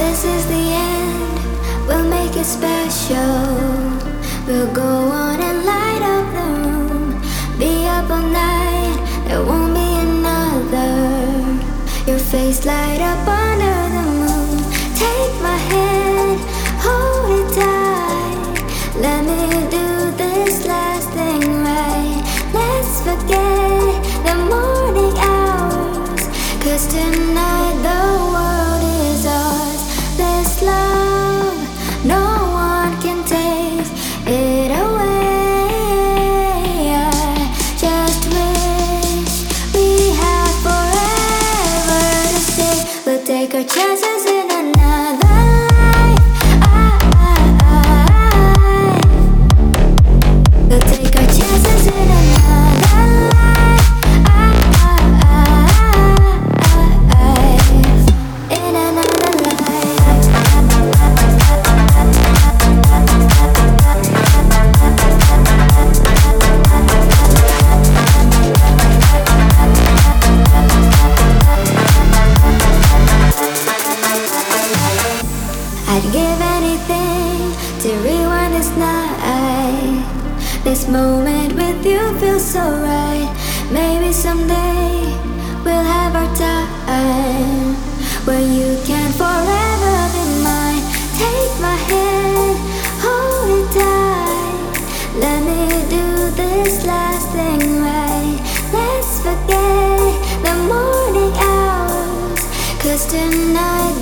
this is the end, we'll make it special. We'll go on and light up the room. Be up all night, there won't be another. Your face light up under the moon. Take my hand, hold it tight. Let me do this last thing right. Let's forget the morning hours. Cause tonight in another to rewind this night. This moment with you feels so right. Maybe someday we'll have our time where you can forever be mine. Take my hand, hold it tight. Let me do this last thing right. Let's forget the morning hours. Cause tonight